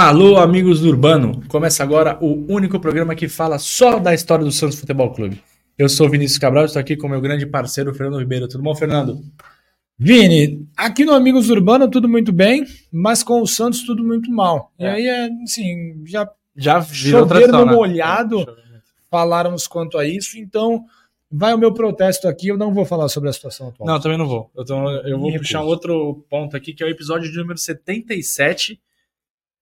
Alô, amigos do Urbano! Começa agora o único programa que fala só da história do Santos Futebol Clube. Eu sou Vinícius Cabral, estou aqui com meu grande parceiro Fernando Ribeiro. Tudo bom, Fernando? Vini, aqui no Amigos Urbano tudo muito bem, mas com o Santos tudo muito mal. É. E aí, é, assim, já, já virou tradição, no né? molhado, é, falarmos quanto a isso, então vai o meu protesto aqui, eu não vou falar sobre a situação atual. Não, também não vou. Então, eu vou Me puxar um outro ponto aqui, que é o episódio de número 77,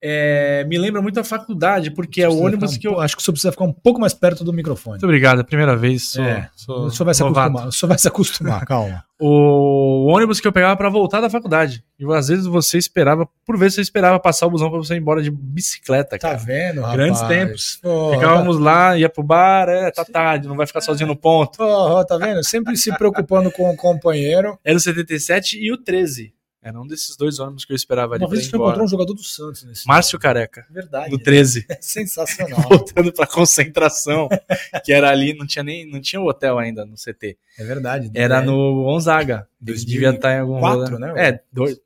é, me lembra muito a faculdade, porque é o ônibus um, que eu. Acho que o senhor precisa ficar um pouco mais perto do microfone. Muito obrigado, é a primeira vez. Sou, é, sou o senhor vai se novato. acostumar. O senhor vai se acostumar, calma. o ônibus que eu pegava para voltar da faculdade. E às vezes você esperava, por vezes você esperava passar o busão para você ir embora de bicicleta. Tá cara. Tá vendo, rapaz? Grandes tempos. Oh, Ficávamos tá... lá, ia pro bar, é, tá tarde, não vai ficar sozinho no ponto. Oh, tá vendo? Sempre se preocupando com o companheiro. Era o 77 e o 13. Era um desses dois ônibus que eu esperava ali. Uma vez você encontrou um jogador do Santos nesse. Márcio Careca. Verdade. Do 13. É sensacional. Voltando pra concentração, que era ali, não tinha nem. Não tinha o hotel ainda no CT. É verdade. Era é. no Gonzaga. Ele devia estar em algum quatro, né? É, dois,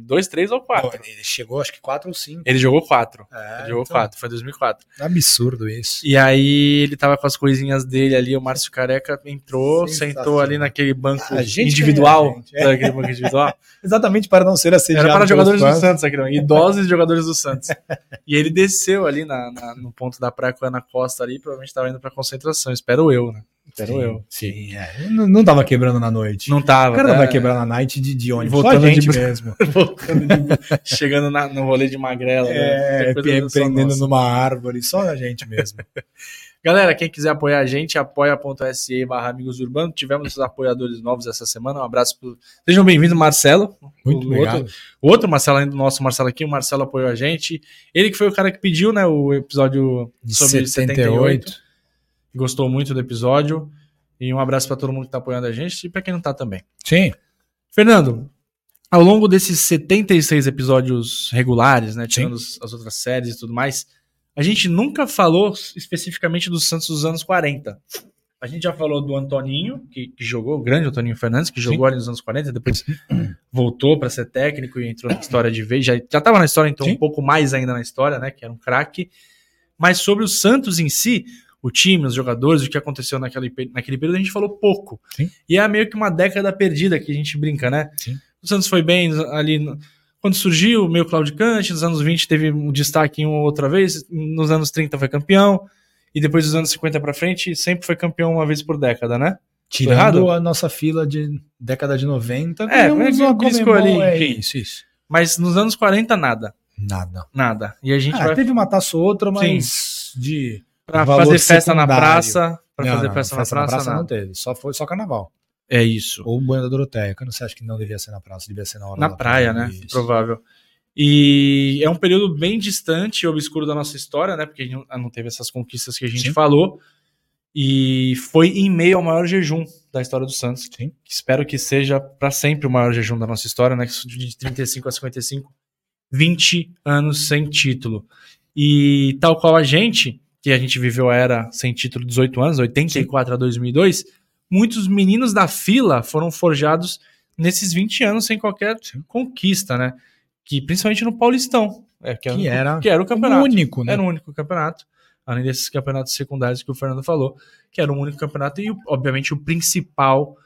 dois, três ou quatro. Ele chegou, acho que quatro ou cinco. Ele jogou quatro. É, ele jogou então... quatro, foi 2004. Absurdo isso. E aí ele tava com as coisinhas dele ali, o Márcio Careca entrou, sentou ali naquele banco ah, individual. É. Aquele banco individual. Exatamente para não ser assediado. Era para jogadores do Santos, aqui, idosos jogadores do Santos. e ele desceu ali na, na, no ponto da praia com a Ana Costa ali, provavelmente estava indo para concentração, espero eu, né? Espero sim, eu. Sim, é. não, não tava quebrando na noite. Não tava. O cara não vai quebrar na night de, de ônibus. Voltando Só a gente de... mesmo. Voltando de... Chegando na, no rolê de magrela. Né? É, né? prendendo numa árvore. Só a gente mesmo. Galera, quem quiser apoiar a gente, apoia.se barra Amigos Urbanos. Tivemos esses apoiadores novos essa semana. Um abraço. Pro... Sejam bem-vindos, Marcelo. Muito o obrigado. Outro, o outro Marcelo, ainda do nosso Marcelo aqui, o Marcelo apoiou a gente. Ele que foi o cara que pediu, né, o episódio sobre 78. 78 gostou muito do episódio. E um abraço para todo mundo que está apoiando a gente e para quem não está também. Sim. Fernando, ao longo desses 76 episódios regulares, né, tirando as outras séries e tudo mais, a gente nunca falou especificamente do Santos dos anos 40. A gente já falou do Antoninho, que, que jogou, o grande Antoninho Fernandes, que jogou Sim. ali nos anos 40, depois voltou para ser técnico e entrou na história de vez. Já estava na história, então Sim. um pouco mais ainda na história, né? Que era um craque. Mas sobre o Santos em si, o time, os jogadores, o que aconteceu naquele, naquele período, a gente falou pouco. Sim. E é meio que uma década perdida que a gente brinca, né? Sim. O Santos foi bem ali. Quando surgiu o meio claudicante, nos anos 20 teve um destaque uma outra vez, nos anos 30 foi campeão, e depois dos anos 50 para frente sempre foi campeão uma vez por década, né? Tirando a nossa fila de década de 90, é, mas uma ali, é isso, isso. Mas nos anos 40 nada. Nada. Nada. E a gente ah, vai... teve uma taça ou outra, mas Sim. de Pra fazer festa secundário. na praça. Pra não, fazer não, festa, festa, na praça, na praça não teve. Só foi só carnaval. É isso. Ou Banho da Doroteia. Que você acha que não devia ser na praça, devia ser na hora Na praia, né? Isso. Provável. E é um período bem distante e obscuro da nossa história, né? Porque a gente não teve essas conquistas que a gente Sim. falou. E foi em meio ao maior jejum da história do Santos. Sim. Espero que seja para sempre o maior jejum da nossa história, né? De 35 a 55, 20 anos sem título. E tal qual a gente, que a gente viveu a era sem título 18 anos, 84 Sim. a 2002, muitos meninos da fila foram forjados nesses 20 anos sem qualquer conquista, né? Que principalmente no Paulistão, é, que, era, que, era, que era o campeonato. único, né? Era o único campeonato, além desses campeonatos secundários que o Fernando falou, que era o único campeonato e, obviamente, o principal.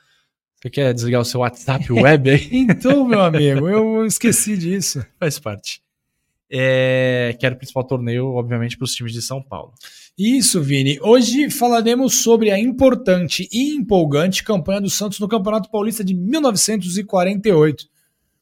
Você quer desligar o seu WhatsApp web aí? então, meu amigo, eu esqueci disso. Faz parte é, que era o principal torneio, obviamente, para os times de São Paulo. Isso, Vini. Hoje falaremos sobre a importante e empolgante campanha do Santos no Campeonato Paulista de 1948.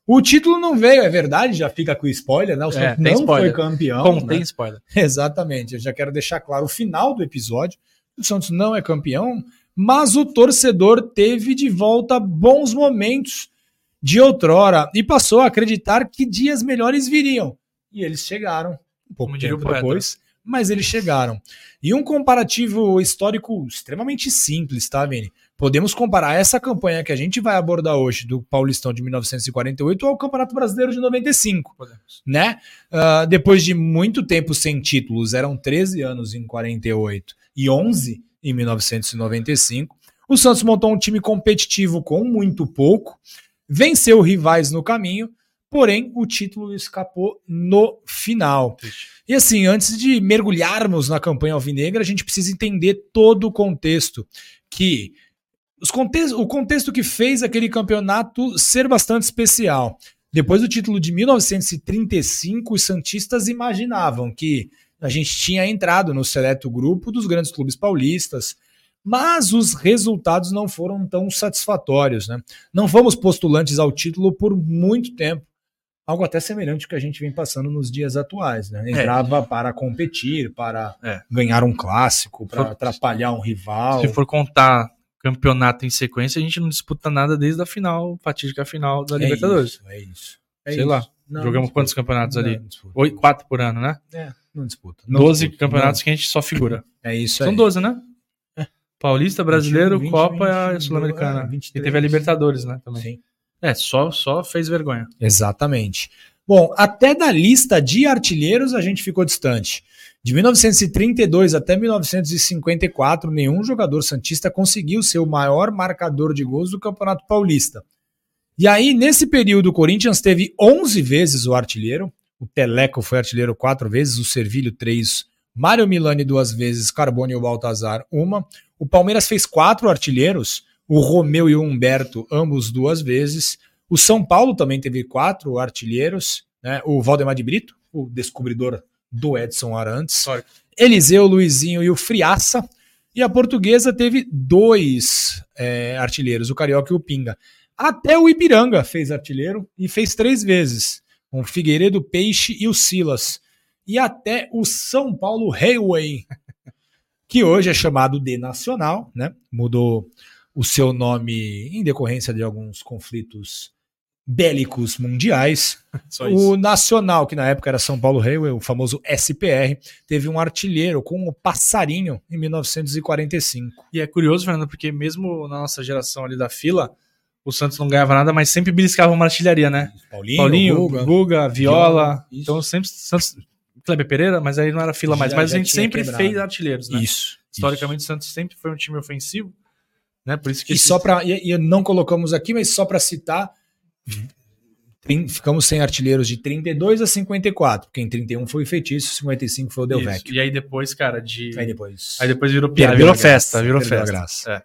O título não veio, é verdade, já fica com spoiler, né? O é, Santos é, não spoiler. foi campeão. Como né? tem spoiler. Exatamente, eu já quero deixar claro o final do episódio. O Santos não é campeão, mas o torcedor teve de volta bons momentos de outrora e passou a acreditar que dias melhores viriam. E eles chegaram um pouco Como tempo depois, mas eles chegaram. E um comparativo histórico extremamente simples, tá, Vini? Podemos comparar essa campanha que a gente vai abordar hoje do Paulistão de 1948 ao Campeonato Brasileiro de 95, Podemos. né? Uh, depois de muito tempo sem títulos, eram 13 anos em 48 e 11 em 1995. O Santos montou um time competitivo com muito pouco, venceu rivais no caminho porém o título escapou no final. E assim, antes de mergulharmos na campanha alvinegra, a gente precisa entender todo o contexto que os contexto, o contexto que fez aquele campeonato ser bastante especial. Depois do título de 1935, os Santistas imaginavam que a gente tinha entrado no seleto grupo dos grandes clubes paulistas, mas os resultados não foram tão satisfatórios. Né? Não fomos postulantes ao título por muito tempo, algo até semelhante ao que a gente vem passando nos dias atuais. Né? Entrava é. para competir, para é. ganhar um clássico, para atrapalhar um rival. Se for contar campeonato em sequência, a gente não disputa nada desde a final, fatídica final da é Libertadores. Isso, é isso. É Sei isso. lá. Não, Jogamos não quantos campeonatos não, ali? Oito, quatro por ano, né? É, não disputa. Não 12 disputa, campeonatos que a gente só figura. É isso São aí. 12, né? É. Paulista, Brasileiro, 20, Copa 20, e Sul-Americana. e teve a Libertadores, né? Também. Sim. É, só, só fez vergonha. Exatamente. Bom, até da lista de artilheiros a gente ficou distante. De 1932 até 1954, nenhum jogador santista conseguiu ser o maior marcador de gols do Campeonato Paulista. E aí, nesse período, o Corinthians teve 11 vezes o artilheiro. O Teleco foi artilheiro quatro vezes, o Servilho três, Mário Milani duas vezes, Carbone e o Baltazar uma. O Palmeiras fez quatro artilheiros, o Romeu e o Humberto ambos duas vezes. O São Paulo também teve quatro artilheiros, né? o Valdemar de Brito, o descobridor do Edson Arantes. Sorry. Eliseu, Luizinho e o Friaça. E a portuguesa teve dois é, artilheiros, o Carioca e o Pinga. Até o Ipiranga fez artilheiro e fez três vezes, com o Figueiredo, Peixe e o Silas. E até o São Paulo Railway, que hoje é chamado de Nacional, né? Mudou o seu nome em decorrência de alguns conflitos bélicos mundiais. o Nacional, que na época era São Paulo Railway, o famoso SPR, teve um artilheiro com o Passarinho em 1945. E é curioso, Fernando, porque mesmo na nossa geração ali da fila, o Santos não ganhava nada, mas sempre beliscava uma artilharia, né? Paulinho, Paulinho Guga, Guga Viola. Então sempre Santos Kleber Pereira, mas aí não era fila mais. Já, mas já a gente sempre quebrado. fez artilheiros, né? Isso. Historicamente, isso. o Santos sempre foi um time ofensivo, né? Por isso que e esse... só para e, e não colocamos aqui, mas só para citar, ficamos sem artilheiros de 32 a 54, porque em 31 foi o Feitiço, 55 foi o Del Vecchio. E aí depois, cara, de Aí depois. Aí depois virou piada, virou festa, virou festa. Graça. É.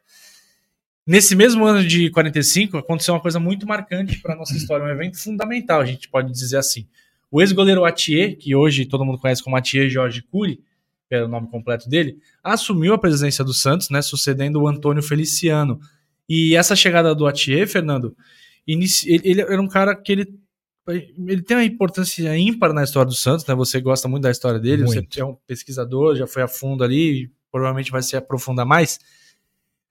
Nesse mesmo ano de 45, aconteceu uma coisa muito marcante para nossa história, um evento fundamental, a gente pode dizer assim. O ex-goleiro Atier, que hoje todo mundo conhece como Atier Jorge Cury, que é o nome completo dele, assumiu a presidência do Santos, né, sucedendo o Antônio Feliciano. E essa chegada do Atier, Fernando, inici... ele, era um cara que ele ele tem uma importância ímpar na história do Santos, né? Você gosta muito da história dele, muito. você é um pesquisador, já foi a fundo ali, provavelmente vai se aprofundar mais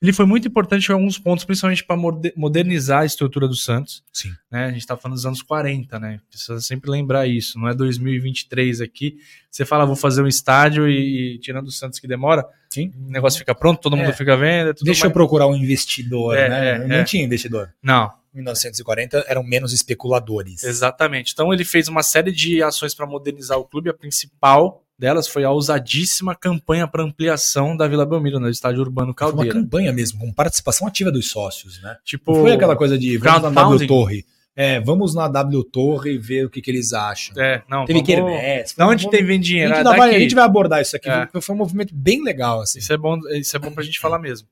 ele foi muito importante em alguns pontos, principalmente para modernizar a estrutura do Santos. Sim. Né? A gente está falando dos anos 40, né? Precisa sempre lembrar isso. Não é 2023 aqui. Você fala, vou fazer um estádio e, e tirando o Santos que demora, Sim. o negócio fica pronto, todo mundo é. fica vendo. Deixa mais... eu procurar um investidor, é, né? É, não é. tinha investidor. Não. Em 1940 eram menos especuladores. Exatamente. Então ele fez uma série de ações para modernizar o clube. A principal delas foi a ousadíssima campanha para ampliação da Vila Belmiro, no estádio urbano Caldeira. Foi uma campanha mesmo, com participação ativa dos sócios, né? Tipo, Não foi aquela coisa de vamos na W Torre. É, vamos na W Torre e ver o que, que eles acham. É, não, teve quermesse. Não, onde teve dinheiro? A gente, vai, a gente vai abordar isso aqui, é. foi um movimento bem legal. Assim. Isso é bom, isso é bom pra gente falar mesmo.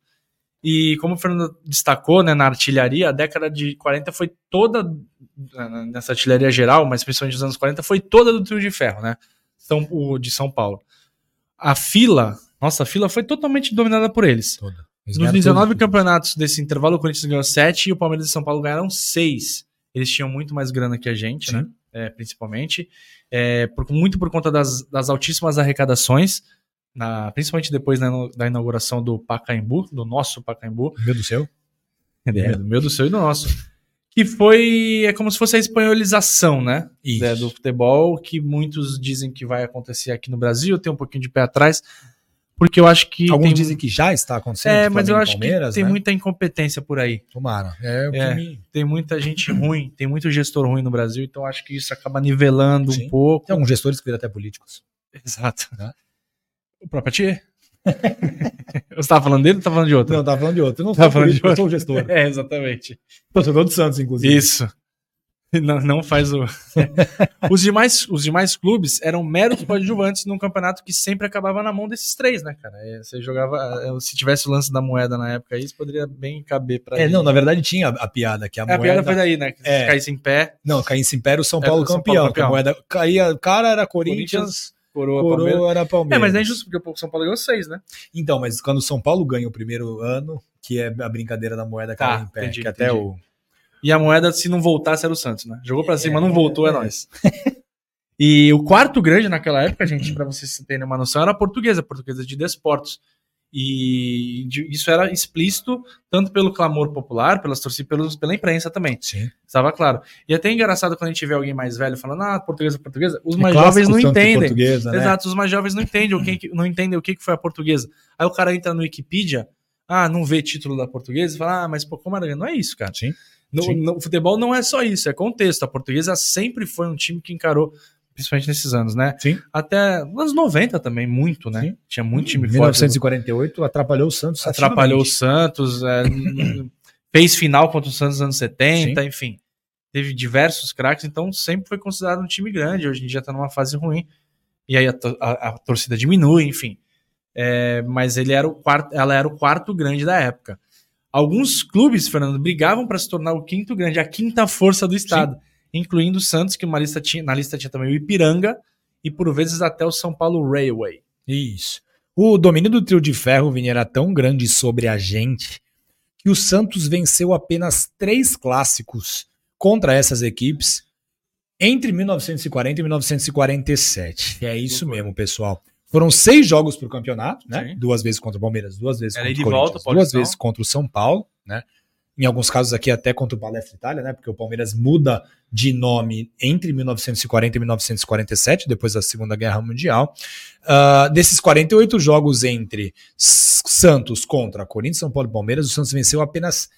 E como o Fernando destacou, né, na artilharia, a década de 40 foi toda, nessa artilharia geral, mas principalmente nos anos 40, foi toda do trio de ferro, né? São, o, de São Paulo. A fila, nossa, a fila foi totalmente dominada por eles. Toda. Eles Nos 19 campeonatos desse intervalo, o Corinthians ganhou 7 e o Palmeiras e São Paulo ganharam 6. Eles tinham muito mais grana que a gente, né? É, principalmente. É, por, muito por conta das, das altíssimas arrecadações, na, principalmente depois né, da inauguração do Pacaembu, do nosso Pacaembu. Meu do seu? É, do meu, do seu e do nosso que foi é como se fosse a espanholização, né, é, do futebol, que muitos dizem que vai acontecer aqui no Brasil, tem um pouquinho de pé atrás, porque eu acho que alguns tem... dizem que já está acontecendo. É, mas eu acho que tem né? muita incompetência por aí. Tomara. É, é me... tem muita gente ruim, tem muito gestor ruim no Brasil, então acho que isso acaba nivelando Sim. um pouco. Tem alguns gestores que viram até políticos. Exato. Né? O próprio Thier. Você estava falando dele ou estava falando de outro? Não, estava falando de outro. Eu não tava falando de outro. Eu sou o gestor. É, exatamente. Torcedor do Santos, inclusive. Isso. Não, não faz o. os, demais, os demais clubes eram meros coadjuvantes num campeonato que sempre acabava na mão desses três, né, cara? É, Você jogava. é, Se tivesse o lance da moeda na época, isso poderia bem caber pra É, ele. não, na verdade tinha a, a piada que a É, moeda... a piada foi daí, né? Que É. se caísse em pé, Não, caía em São Era Paulo o São campeão. Paulo que a campeão. moeda caía, o cara era Corinthians, Corinthians, coroa, Palmeiras. coroa era Palmeiras. É, mas não é injusto, porque o São Paulo ganhou seis, né? Então, mas quando o São Paulo ganha o primeiro ano, que é a brincadeira da moeda Tá, cair em pé, entendi, que até entendi. o... E a moeda, se não voltasse, era o Santos, né? Jogou pra cima, É, não voltou, é, é. nóis. e o quarto grande naquela época, gente, pra vocês terem uma noção, era a portuguesa, a portuguesa de desportos. E isso era explícito tanto pelo clamor popular, pelas torcidas, pelos, pela imprensa também. Sim. Estava claro. E até é engraçado quando a gente vê alguém mais velho falando, ah, portuguesa, portuguesa, os É mais jovens não entendem. Né? Exato, os mais jovens não entendem o que, não entendem o que, foi a portuguesa. Aí o cara entra no Wikipedia, ah, não vê título da portuguesa e fala, ah, mas pô, como era? Não é isso, cara. Sim. No, no futebol não é só isso, é contexto. A portuguesa sempre foi um time que encarou, principalmente nesses anos, né? Sim. Até nos anos 90 também, muito, né? Sim. Tinha muito time forte. 1948 atrapalhou o Santos. Atrapalhou o. Santos, é, fez final contra o Santos nos anos 70, enfim. Teve diversos craques, então sempre foi considerado um time grande. Hoje em dia tá numa fase ruim. E aí a, a- a torcida diminui, enfim. É, mas ele era o quarto, ela era o quarto grande da época. Alguns clubes, Fernando, brigavam para se tornar o quinto grande, a quinta força do estado, incluindo o Santos, que lista tinha, na lista tinha também o Ipiranga e por vezes até o São Paulo Railway. Isso. O domínio do trio de ferro, Vini, era tão grande sobre a gente que o Santos venceu apenas três clássicos contra essas equipes entre 1940 e 1947. É isso mesmo, pessoal. Foram seis jogos para o campeonato, né? Sim. Duas vezes contra o Palmeiras, duas vezes Era contra o e volta, Corinthians, duas vezes contra o São Paulo, né? Em alguns casos aqui até contra o Palestra Itália, né? Porque o Palmeiras muda de nome entre 1940 e 1947, depois da Segunda Guerra Mundial. Ah, desses 48 jogos entre Santos contra Corinthians, São Paulo e Palmeiras, o Santos venceu apenas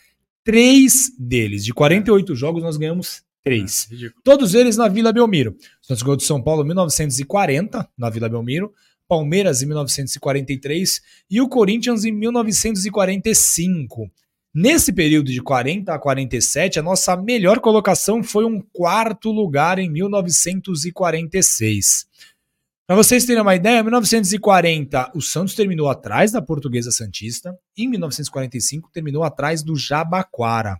três deles. De 48 jogos, nós ganhamos três. Ridículo. Todos eles na Vila Belmiro. O Santos ganhou de São Paulo em 1940, na Vila Belmiro. Palmeiras em 1943 e o Corinthians em 1945. Nesse período de 40 a 47, a nossa melhor colocação foi um quarto lugar em 1946. Para vocês terem uma ideia, em 1940 o Santos terminou atrás da Portuguesa Santista, e em 1945 terminou atrás do Jabaquara.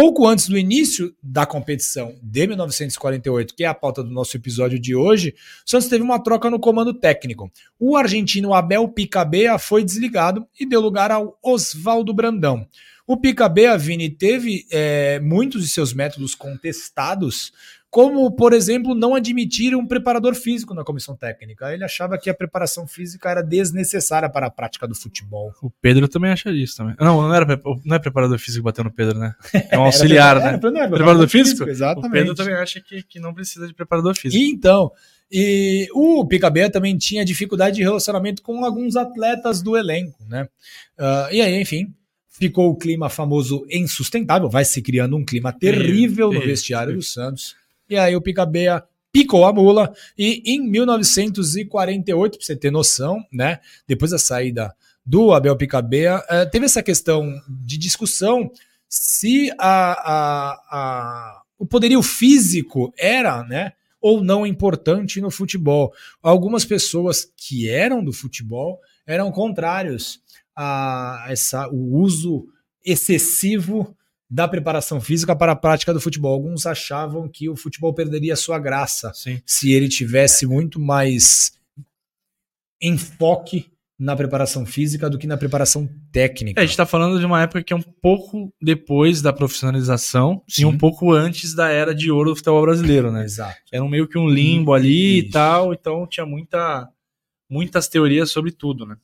Pouco antes do início da competição de 1948, que é a pauta do nosso episódio de hoje, o Santos teve uma troca no comando técnico. O argentino Abel Picabea foi desligado e deu lugar ao Oswaldo Brandão. O Picabea, Vini, teve é, muitos de seus métodos contestados, como, por exemplo, não admitir um preparador físico na comissão técnica. Ele achava que a preparação física era desnecessária para a prática do futebol. O Pedro também acha isso também. Não, não, era, não é preparador físico batendo no Pedro, né? É um auxiliar, Era- né? era- não, era Preparador físico? Exatamente. O Pedro também acha que, que não precisa de preparador físico. E então, e o Picabea também tinha dificuldade de relacionamento com alguns atletas do elenco, né? Ah, e aí, enfim, ficou o clima famoso insustentável, vai se criando um clima terrível no vestiário do Santos. E aí o Picabea picou a mula e em 1948, pra você ter noção, né? Depois da saída do Abel Picabea, eh, teve essa questão de discussão se a, a, a- o poderio físico era, né, ou não importante no futebol. Algumas pessoas que eram do futebol eram contrários a essa, o uso excessivo da preparação física para a prática do futebol. Alguns achavam que o futebol perderia sua graça Sim. se ele tivesse muito mais enfoque na preparação física do que na preparação técnica. É, a gente tá falando de uma época que é um pouco depois da profissionalização Sim. e um pouco antes da era de ouro do futebol brasileiro, né? Exato. Era meio que um limbo ali Isso. e tal, então tinha muita, muitas teorias sobre tudo, né?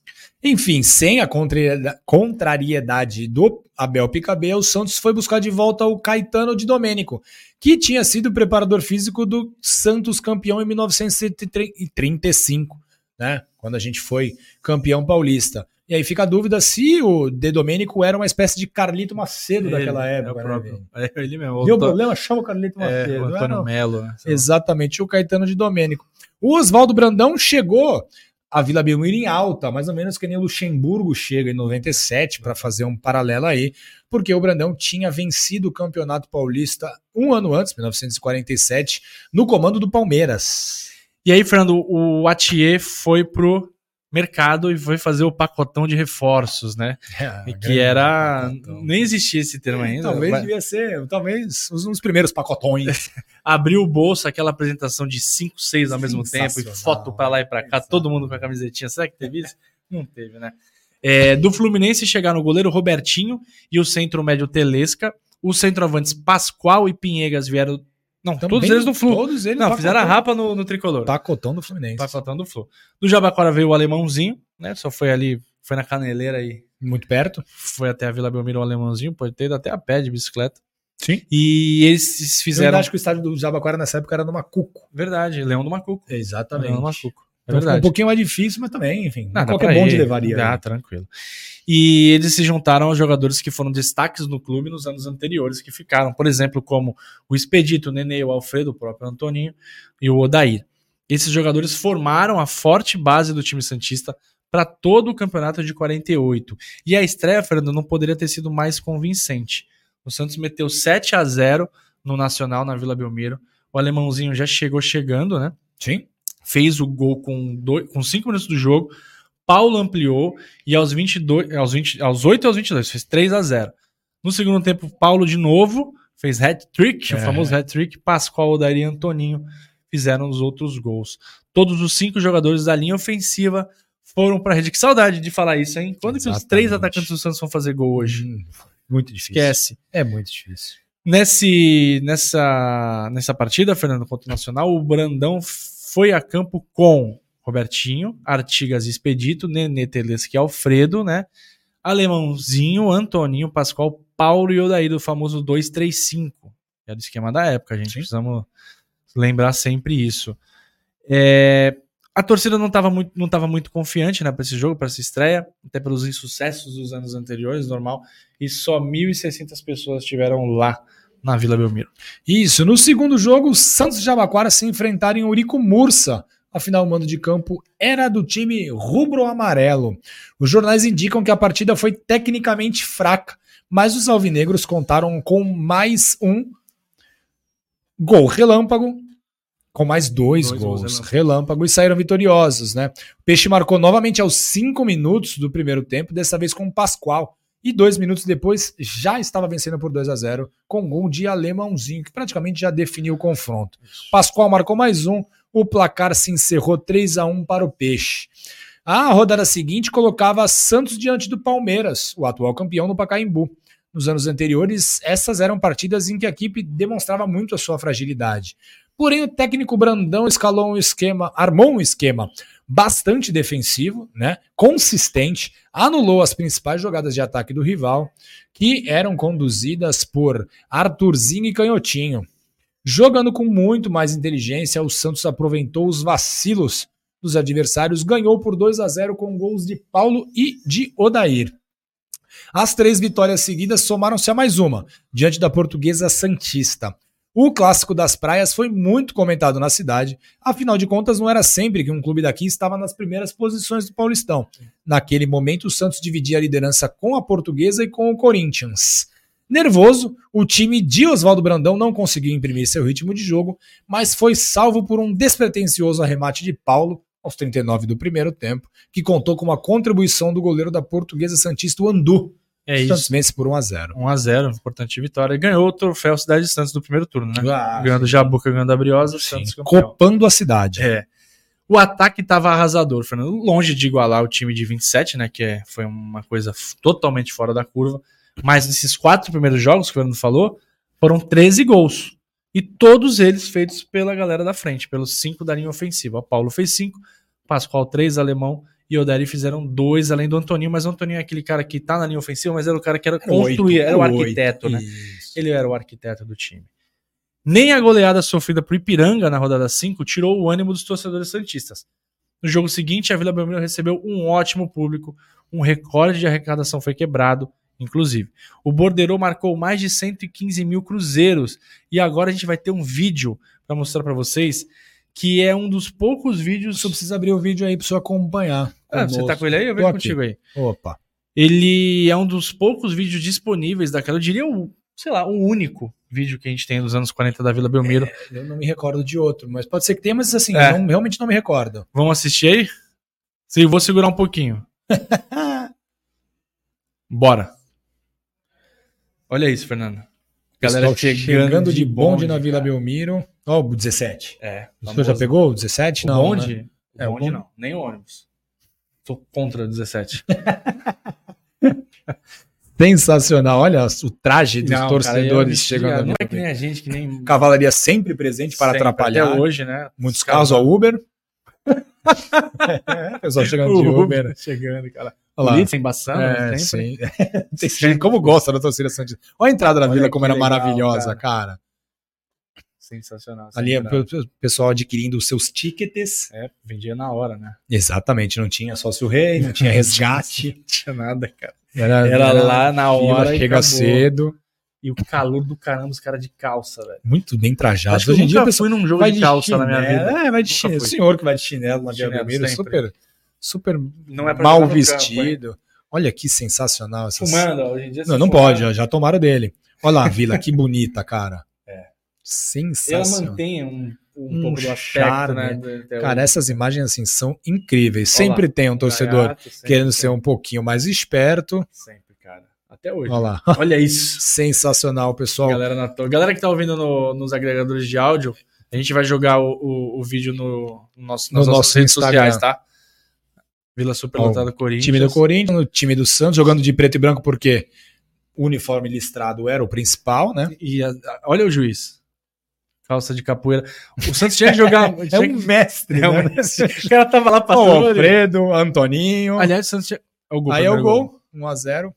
Enfim, sem a contrarieda- contrariedade do Abel Picabea, o Santos foi buscar de volta o Caetano de Domênico, que tinha sido preparador físico do Santos campeão em 1935, né? Quando a gente foi campeão paulista. E aí fica a dúvida se o De Domênico era uma espécie de Carlito Macedo daquela Ele, época. É o né, próprio. Vini? É ele mesmo. Deu problema? Chama o Carlito Macedo. É, o era, Antônio? Melo. né? Exatamente, o Caetano de Domênico. O Oswaldo Brandão chegou a Vila Belmiro em alta, mais ou menos que nem o Luxemburgo chega em 97, para fazer um paralelo aí, porque o Brandão tinha vencido o Campeonato Paulista um ano antes, 1947, no comando do Palmeiras. E aí, Fernando, o Atier foi pro mercado e foi fazer o pacotão de reforços, né? É, e que era. Pacotão. Nem existia esse termo ainda. Talvez mas... devia ser, talvez, um dos primeiros pacotões. Abriu o bolso, aquela apresentação de 5, 6 ao mesmo tempo, e foto para lá e para cá, todo mundo com a camisetinha. Será que teve isso? Não teve, né? É, do Fluminense chegaram o goleiro Robertinho e o centro médio Telesca. Os centroavantes Pascoal e Pinhegas vieram não, Também, todos eles no Flu. Todos eles Não, fizeram a rapa no, no tricolor. Pacotão do Fluminense. Pacotão do Flu. Do Jabaquara veio o alemãozinho, né? Só foi ali, foi na caneleira aí. Muito perto. Foi até a Vila Belmiro o alemãozinho, pode ter ido até a pé de bicicleta. Sim. E eles fizeram. Eu acho que o estádio do Jabaquara nessa época era no Macuco. Verdade, Leão do Macuco. Exatamente. Leão do Macuco. É então um pouquinho mais difícil, mas também, enfim. Nada, qualquer bonde levaria. Ah, tranquilo. E eles se juntaram aos jogadores que foram destaques no clube nos anos anteriores, que ficaram, por exemplo, como o Expedito, o Nenê, o Alfredo, o próprio Antoninho e o Odair. Esses jogadores formaram a forte base do time Santista para todo o campeonato de 48. E a estreia, Fernando, não poderia ter sido mais convincente. O Santos meteu 7 a 0 no Nacional, na Vila Belmiro. O alemãozinho já chegou chegando, né? Sim fez o gol com, dois, com cinco minutos do jogo. Paulo ampliou e aos 22, aos 20, aos 8 e aos 22 fez 3 a 0. No segundo tempo, Paulo de novo fez hat-trick, é. o famoso hat-trick. Pascoal, Odair e Antoninho fizeram os outros gols. Todos os cinco jogadores da linha ofensiva foram para a rede. Que saudade de falar isso, hein? Quando Exatamente. que os três atacantes do Santos vão fazer gol hoje? Hum, muito difícil. Esquece. É muito difícil. Nesse, nessa, nessa partida, Fernando, contra o Nacional, o Brandão foi a campo com Robertinho, Artigas Expedito, Nenê Teleschi Alfredo, né? Alemãozinho, Antoninho, Pascoal, Paulo e Odair, o famoso 235. É do esquema da época, a gente. Sim. Precisamos lembrar sempre isso. É, a torcida não estava muito, não tava muito confiante né, para esse jogo, para essa estreia, até pelos insucessos dos anos anteriores, normal. E só 1.600 pessoas estiveram lá na Vila Belmiro. Isso, no segundo jogo, Santos e Jabaquara se enfrentaram em Urico Mursa. Afinal, o mando de campo era do time rubro-amarelo. Os jornais indicam que a partida foi tecnicamente fraca, mas os alvinegros contaram com mais um gol relâmpago, com mais dois, dois gols, gols relâmpago e saíram vitoriosos, né? O Peixe marcou novamente aos cinco minutos do primeiro tempo, dessa vez com o Pascoal, e dois minutos depois já estava vencendo por 2 a 0 com gol de alemãozinho, que praticamente já definiu o confronto. Pascoal marcou mais um, o placar se encerrou 3 a 1 para o Peixe. A rodada seguinte colocava Santos diante do Palmeiras, o atual campeão no Pacaembu. Nos anos anteriores, essas eram partidas em que a equipe demonstrava muito a sua fragilidade. Porém, o técnico Brandão escalou um esquema, armou um esquema bastante defensivo, né? Consistente, anulou as principais jogadas de ataque do rival, que eram conduzidas por Arthurzinho e Canhotinho. Jogando com muito mais inteligência, o Santos aproveitou os vacilos dos adversários, ganhou por 2 a 0 com gols de Paulo e de Odair. As três vitórias seguidas somaram-se a mais uma, diante da portuguesa Santista. O clássico das praias foi muito comentado na cidade, afinal de contas, não era sempre que um clube daqui estava nas primeiras posições do Paulistão. Naquele momento, o Santos dividia a liderança com a Portuguesa e com o Corinthians. Nervoso, o time de Oswaldo Brandão não conseguiu imprimir seu ritmo de jogo, mas foi salvo por um despretensioso arremate de Paulo, aos 39 do primeiro tempo, que contou com a contribuição do goleiro da Portuguesa Santista, Andu, é isso. Santos vence por 1x0. 1x0, importante vitória. E ganhou o troféu Cidade de Santos do primeiro turno, né? Ah, ganhando Jabuca, ganhando a Briosa, Santos campeão. Copando a cidade. É. O ataque estava arrasador, Fernando. Longe de igualar o time de 27, né? Que é, foi uma coisa totalmente fora da curva. Mas nesses quatro primeiros jogos que o Fernando falou, foram 13 gols. E todos eles feitos pela galera da frente, pelos cinco da linha ofensiva. O Paulo fez cinco, Pascoal três, Alemão e o Odair fizeram dois, além do Antoninho, mas o Antoninho é aquele cara que tá na linha ofensiva, mas era o cara que era construir, era o arquiteto, né? Isso. Ele era o arquiteto do time. Nem a goleada sofrida por Ipiranga na rodada 5 tirou o ânimo dos torcedores santistas. No jogo seguinte, a Vila Belmiro recebeu um ótimo público, um recorde de arrecadação foi quebrado, inclusive. O Bordeiro marcou mais de 115 mil cruzeiros e agora a gente vai ter um vídeo para mostrar para vocês que é um dos poucos vídeos. Só precisa abrir o vídeo aí pra você acompanhar. Ah, você tá com ele aí? Eu vejo aqui. contigo aí. Opa. Ele é um dos poucos vídeos disponíveis daquela. Eu diria, o, sei lá, o único vídeo que a gente tem dos anos 40 da Vila Belmiro. Eu não me recordo de outro, mas pode ser que tenha, mas assim, É. eu não- realmente não me recordo. Vamos assistir aí? Sim, vou segurar um pouquinho. Bora. Olha isso, Fernando. Galera Pessoal chegando, de bonde, na Vila cara. Belmiro. Ó, o 17. É. O senhor já pegou o 17? O não. bonde? né? O É, o bonde bonde. não, nem o ônibus. Tô contra 17. Sensacional. Olha o traje dos Não, torcedores chegando Não Vila é que nem a gente, que nem. Cavalaria sempre presente para sempre, atrapalhar. Até hoje, né? Muitos carros ao Uber. é, pessoal chegando de O Uber. Chegando, cara. Polícia embaçando, É, sempre. sim. Tem gente como gosta da torcida Santista. Olha a entrada da Olha vila como era legal, maravilhosa, cara. Sensacional. Ali é o pessoal adquirindo os seus tickets. É, vendia na hora, né? Exatamente, não tinha sócio rei, não tinha resgate. Não tinha nada, cara. Era, Era lá na hora chega acabou. cedo. E o calor do caramba, os caras de calça, velho. Muito bem trajados. Eu Hoje em dia pessoal fui num jogo de calça na minha vida. É, vai de chinelo. O senhor que vai de chinelo na Chinelo sempre. super, super Não é mal no vestido. Olha que sensacional. essas- Fumando, hoje em dia. Não, não pode, já, já tomaram dele. Olha lá a vila, que bonita, cara. É. Ela Sensacional. mantém um, um, Um pouco do aspecto, charme. né? Cara, essas imagens assim são incríveis. Olha Sempre tem um torcedor Gaiato, querendo ser um pouquinho mais esperto. Sempre, cara. Até hoje. Olha lá. Olha isso. Sensacional, pessoal. Galera, na to- Galera que tá ouvindo no- nos agregadores de áudio, a gente vai jogar o, o, o vídeo no, no nosso, No nas nossas nosso redes Instagram. sociais, tá? Vila Superlotada Corinthians. Time do Corinthians, no time do Santos, jogando de preto e branco porque o uniforme listrado era o principal, né? E a- a- olha o juiz. Calça de capoeira. O Santos tinha que jogar. É um mestre, é um né? mestre. O cara tava lá O passando. olha. Alfredo, Antoninho. Aliás, o Santos tinha. É o gol, Aí é o primeiro gol, 1x0.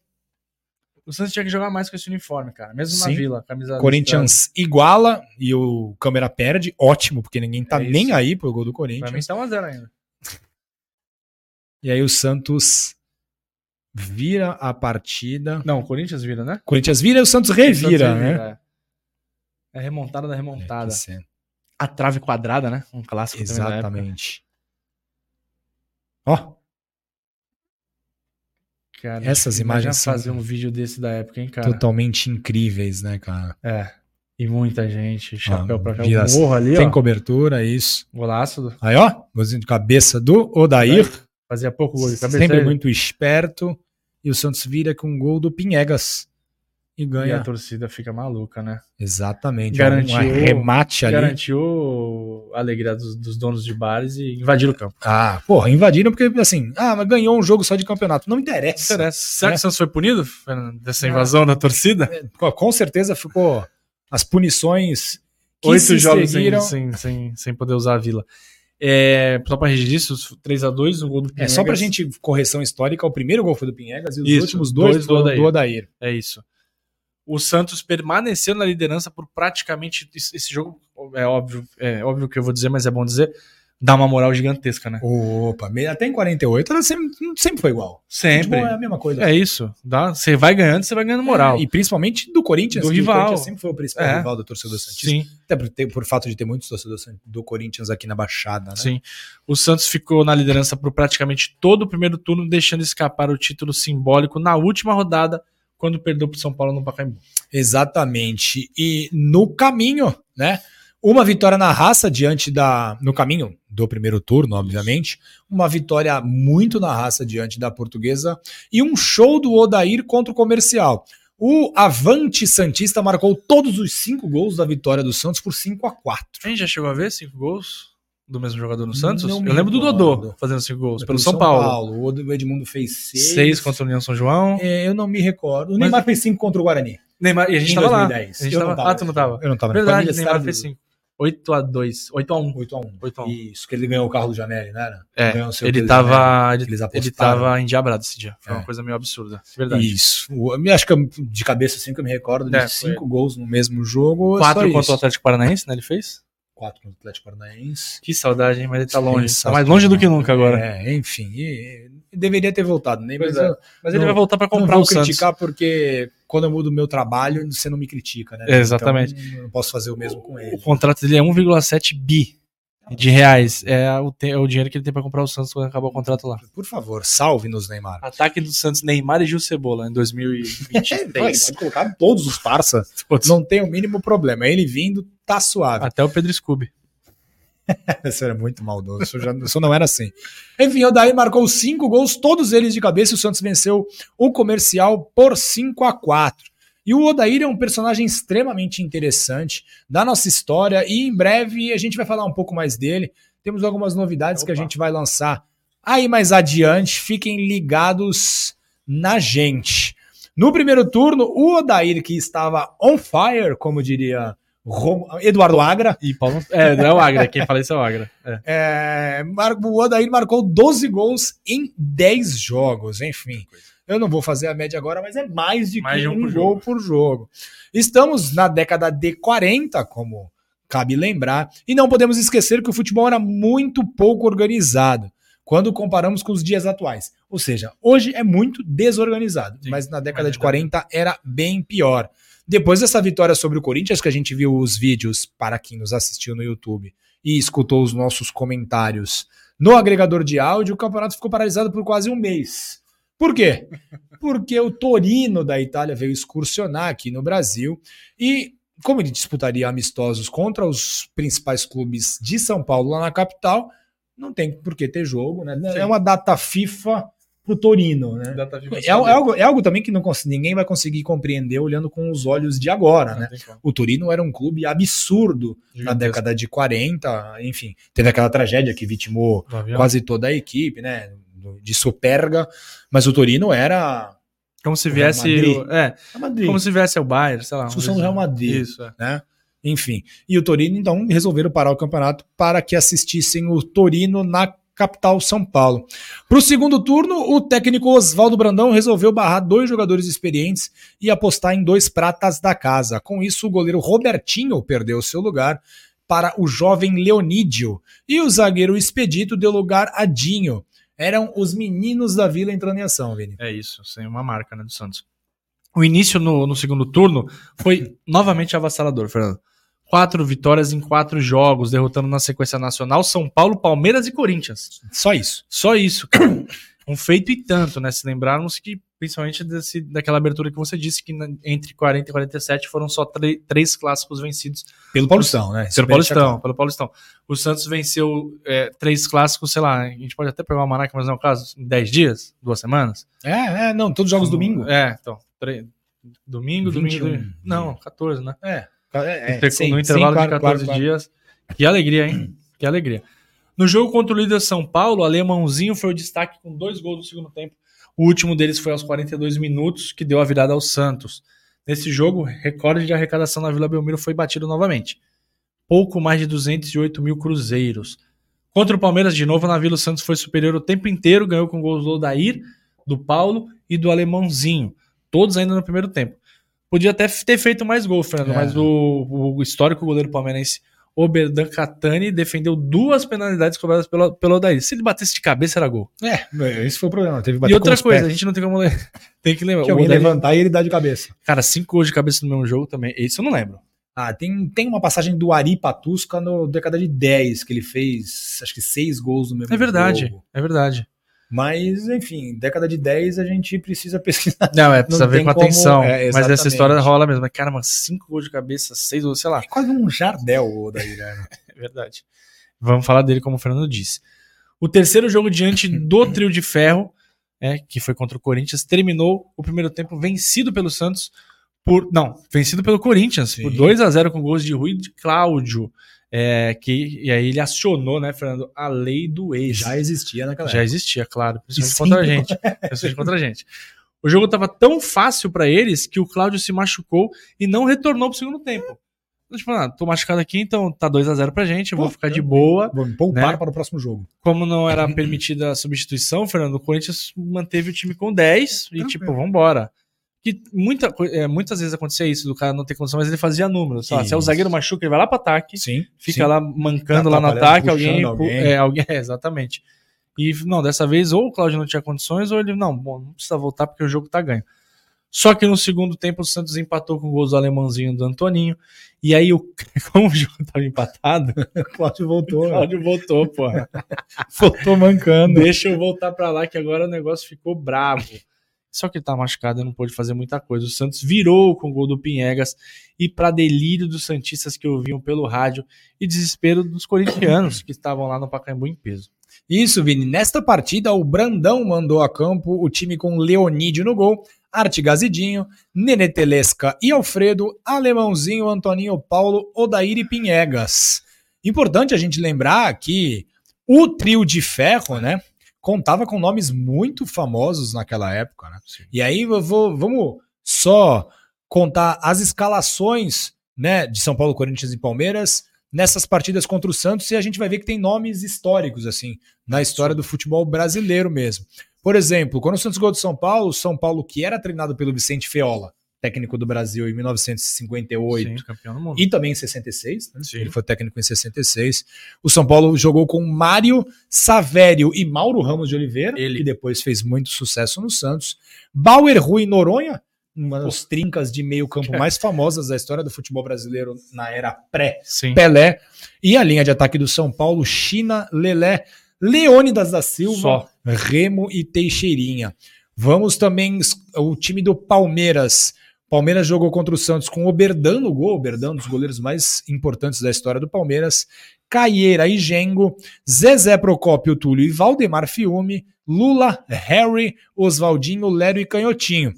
O Santos tinha que jogar mais com esse uniforme, cara. Mesmo Sim. na vila. Camisa Corinthians iguala e o câmera perde. Ótimo, porque ninguém tá É nem aí pro gol do listrada. Pra mim Corinthians. tá 1x0 ainda. E aí o Santos vira a partida. Não, o Corinthians vira, né? Corinthians vira e o Santos O Santos revira, né? É. É remontada da remontada. Cena. A trave quadrada, né? Um clássico. Exatamente. Ó, Cara, Essas imagens são- fazer um vídeo desse da época, hein, cara? totalmente incríveis, né, cara? É. E muita gente, chapéu Ah, pra cá. vira- morro ali, Tem ó. cobertura, isso. Golaço. do- Aí, ó, golzinho de cabeça do Odair. Fazia pouco gol de cabeça. Sempre muito esperto. E o Santos vira com um gol do Pinhegas. E E ganha. a torcida fica maluca, né? Exatamente. Garantiu- Um arremate ali. Garantiu a alegria dos, dos donos de bares e invadiram o campo. Ah, porra, invadiram porque, assim, ah, mas ganhou um jogo só de campeonato. Não interessa. Será, será É. que o Santos foi punido dessa Ah. invasão da torcida? Com- Com certeza ficou as punições que Oito jogos sem, sem, sem, sem poder usar a vila. É, só pra registrar isso, 3x2, o gol do É só pra Pinhegas. gente, correção histórica, o primeiro gol foi do Pinhegas e os Isso, últimos dois, dois do Odair. do Odair. É isso. O Santos permaneceu na liderança por praticamente. Esse esse jogo, é óbvio, é óbvio que eu vou dizer, mas é bom dizer, dá uma moral gigantesca, né? Opa, até em 48 ela sempre, sempre foi igual. Sempre. Futebol é a mesma coisa. É isso. Dá, você vai ganhando, você vai ganhando moral. É, e principalmente do Corinthians, Do rival. o Corinthians sempre foi o principal É. rival do torcedor Santista. Sim, Até por, ter- por fato de ter muitos torcedores do Corinthians aqui na Baixada, né? sim. O Santos ficou na liderança por praticamente todo o primeiro turno, deixando escapar o título simbólico na última rodada, quando perdeu pro São Paulo no Pacaembu. Exatamente. E no caminho, né? Uma vitória na raça diante da. No caminho do primeiro turno, obviamente. Uma vitória muito na raça diante da portuguesa. E um show do Odair contra o comercial. O Avante Santista marcou todos os cinco gols da vitória do Santos por 5 a 4 A gente já chegou a ver cinco gols do mesmo jogador no Santos? Não Eu lembro do Dodô fazendo cinco gols, pelo, pelo São, São Paulo. Paulo. O Edmundo fez seis. Seis contra o União São João. É, eu não me recordo. O Mas... Neymar fez cinco contra o Guarani. Neymar, e a gente estava lá. A gente tava... Tava... Ah, tu não estava? Eu não estava. Verdade, Neymar fez cinco. 8 a 2 8 a 1 8 a 1 8 a 1 Isso, que ele ganhou o carro do Janelli, né? né? É, ganhou, sei, ele, tava, Janelli, ele, ele tava endiabrado esse dia. Foi é. uma coisa meio absurda. Verdade. Isso. Eu acho que eu, de cabeça, assim, que eu me recordo, de é, cinco foi. gols no mesmo jogo. É Quatro contra isso. o Atlético Paranaense, né? Ele fez? Quatro contra o Atlético Paranaense. Que saudade, hein? Mas ele tá longe. Tá mais longe do que nunca agora. É, enfim. E, e deveria ter voltado, nem né? mas, é. mas, ele não, vai voltar para comprar não vou o criticar porque quando eu mudo o meu trabalho, você não me critica, né? Exatamente. Então, eu não posso fazer o mesmo com ele. O contrato dele é 1,7 bi. de reais. É o, te- é o dinheiro que ele tem pra comprar o Santos quando acabar o contrato lá. Por favor, salve-nos, Neymar. Ataque do Santos, Neymar e Gil Cebola em Vai, 2023. pode colocar todos os parça. Não tem o mínimo problema. Ele vindo, tá suave. Até o Pedro Scooby. Isso era muito maldoso. Isso, já, isso não era assim. Enfim, o Daí marcou cinco gols, todos eles de cabeça, e o Santos venceu o comercial por 5 a 4 E o Odair é um personagem extremamente interessante da nossa história, e em breve a gente vai falar um pouco mais dele. Temos algumas novidades que a Opa. gente vai lançar aí mais adiante. Fiquem ligados na gente. No primeiro turno, o Odair, que estava on fire, como diria Rom- Eduardo Agra, E Paulo. É, não é o Agra, quem fala isso é o Agra. É. é, mar- o Odair marcou 12 gols em 10 jogos, enfim. Eu não vou fazer a média agora, mas é mais de, Mais que de um um, por gol por jogo. Estamos na década de 40, como cabe lembrar, e não podemos esquecer que o futebol era muito pouco organizado quando comparamos com os dias atuais. Ou seja, hoje é muito desorganizado, Sim, mas na década mas de ainda 40 era bem pior. Depois dessa vitória sobre o Corinthians, que a gente viu os vídeos para quem nos assistiu no YouTube e escutou os nossos comentários no agregador de áudio, o campeonato ficou paralisado por quase um mês. Por quê? Porque o Torino da Itália veio excursionar aqui no Brasil e, como ele disputaria amistosos contra os principais clubes de São Paulo lá na capital, não tem por que ter jogo, né? Sim. É uma data FIFA pro Torino, né? É, é algo, é algo também que não ninguém vai conseguir compreender olhando com os olhos de agora, né? O Torino era um clube absurdo na década de 40, enfim, teve aquela tragédia que vitimou quase toda a equipe, né? De Superga, mas o Torino era Como se viesse. O- É, como se viesse o Bayern, sei lá. Discussão do Real assim. Madrid. Isso, é. né? Enfim, e o Torino então resolveram parar o campeonato para que assistissem o Torino na capital São Paulo. Para o segundo turno, o técnico Oswaldo Brandão resolveu barrar dois jogadores experientes e apostar em dois pratas da casa. Com isso, o goleiro Robertinho perdeu seu lugar para o jovem Leonídio e o zagueiro Expedito deu lugar a Dinho. Eram os meninos da vila entrando em ação, Vini. É isso, sem uma marca, né, do Santos. O início no, no segundo turno foi novamente avassalador, Fernando. Quatro vitórias em quatro jogos, derrotando na sequência nacional São Paulo, Palmeiras e Corinthians. Só isso. Só isso, cara. um feito e tanto, né? Se lembrarmos que, principalmente desse, daquela abertura que você disse, que entre 40 e 47 foram só três clássicos vencidos Pelo Paulistão, né? Pelo Paulistão, pelo Paulistão. O Santos venceu é, três clássicos, sei lá, a gente pode até pegar uma maraca, mas não é o caso, em 10 dias, duas semanas. É, é, não, todos os jogos domingo. É, então. Domingo, domingo, 21 domingo. Não, 14, né? É, é, Inter- sim, no intervalo sim, de claro, 14 claro, claro. dias. Que alegria, hein? Que alegria. No jogo contra o líder São Paulo, o Alemãozinho foi o destaque com dois gols no segundo tempo. O último deles foi aos 42 minutos, que deu a virada ao Santos. Nesse jogo, recorde de arrecadação na Vila Belmiro foi batido novamente. Pouco mais de 208 mil cruzeiros. Contra o Palmeiras, de novo, na Vila o Santos foi superior o tempo inteiro, ganhou com gols do Odair, do Paulo e do Alemãozinho. Todos ainda no primeiro tempo. Podia até ter feito mais gols, Fernando, É. mas o, o histórico goleiro palmeirense Oberdan Catani defendeu duas penalidades cobradas pelo, pelo Odair. Se ele batesse de cabeça, era gol. É, esse foi o problema. Teve e outra coisa, a pés. gente não tem como. Tem que lembrar. Que o alguém Odair- levantar e ele dá de cabeça. Cara, cinco gols de cabeça no mesmo jogo também. Isso eu não lembro. Ah, tem, tem uma passagem do Ari Patusca no década de 10, que ele fez acho que seis gols no mesmo É verdade, jogo. é verdade. Mas, enfim, década de 10 a gente precisa pesquisar. Não, é, precisa Não ver com como- atenção. é, mas essa história rola mesmo. Mas, Cara, cinco gols de cabeça, seis gols, sei lá. É quase um Jardel o Odair, né? É verdade. Vamos falar dele, como o Fernando disse. O terceiro jogo diante do trio de ferro, é, que foi contra o Corinthians, terminou o primeiro tempo vencido pelo Santos por. Não, vencido pelo Corinthians, Sim. por 2 a 0 com gols de Rui e de Cláudio. É, que, e aí ele acionou, né, Fernando, a lei do ex. Já existia naquela Já época. existia, claro. Principalmente contra a gente. Principalmente contra a gente. O jogo estava tão fácil para eles que o Cláudio se machucou e não retornou pro segundo tempo. Tipo, ah, tô machucado aqui, então tá 2 a 0 pra gente, eu vou ficar de boa. Vamos poupar né? para o próximo jogo. Como não era permitida a substituição, Fernando, o Corinthians manteve o time com 10 e Tranquilo. tipo, vambora. Que muita, é, muitas vezes acontecia isso, do cara não ter condição, mas ele fazia números. Sei lá, se é o zagueiro machuca, ele vai lá pro ataque, Sim. fica lá mancando lá no ataque, alguém, alguém. É, alguém é, exatamente. E não, dessa vez ou o Cláudio não tinha condições, ou ele, não, bom, não precisa voltar porque o jogo tá ganho. Só que no segundo tempo o Santos empatou com o gol do alemãozinho do Antoninho. E aí, o, como o jogo estava empatado, o Cláudio voltou. o Cláudio voltou, porra. voltou mancando. Deixa eu voltar para lá que agora o negócio ficou bravo. Só que ele tá machucado e não pôde fazer muita coisa. O Santos virou com o gol do Pinhegas e para delírio dos santistas que ouviam pelo rádio e desespero dos corintianos que estavam lá no Pacaembu em peso. Isso, Vini. Nesta partida, o Brandão mandou a campo o time com Leonídio no gol, Artigazidinho, Nenê Telesca e Alfredo, Alemãozinho, Antoninho Paulo, Odair e Pinhegas. Importante a gente lembrar que o trio de ferro, né, contava com nomes muito famosos naquela época, né? E aí eu vou, vamos só contar as escalações, né, de São Paulo, Corinthians e Palmeiras nessas partidas contra o Santos e a gente vai ver que tem nomes históricos assim na história do futebol brasileiro mesmo. Por exemplo, quando o Santos ganhou do São Paulo, São Paulo que era treinado pelo Vicente Feola, técnico do Brasil em 1958 Sim, campeão do mundo. e também em 66, né? ele foi técnico em 66. O São Paulo jogou com Mário Savério e Mauro Ramos de Oliveira, ele. que depois fez muito sucesso no Santos. Bauer Rui Noronha, uma das trincas de meio campo mais famosas da história do futebol brasileiro na era pré-Pelé. E a linha de ataque do São Paulo, China, Lelé, Leônidas da Silva, Só. Remo e Teixeirinha. Vamos também o time do Palmeiras. Palmeiras jogou contra o Santos com Oberdan no gol, Oberdan, um dos goleiros mais importantes da história do Palmeiras. Caieira e Gengo, Zezé Procópio, Túlio e Valdemar Fiume, Lula, Harry, Oswaldinho, Lério e Canhotinho.